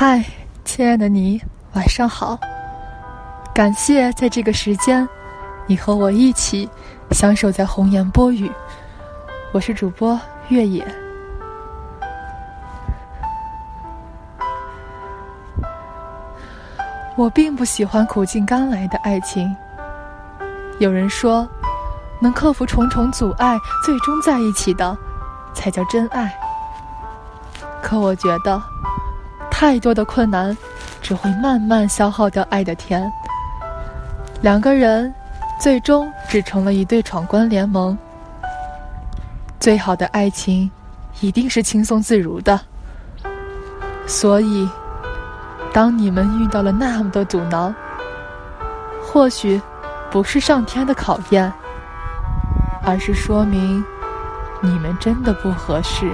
嗨，亲爱的你，晚上好。感谢在这个时间，你和我一起相守在红颜波语。我是主播月野。我并不喜欢苦尽甘来的爱情。有人说，能克服重重阻碍，最终在一起的，才叫真爱。可我觉得，太多的困难，只会慢慢消耗掉爱的甜。两个人，最终只成了一对闯关联盟。最好的爱情，一定是轻松自如的。所以，当你们遇到了那么多阻挠，或许不是上天的考验，而是说明你们真的不合适。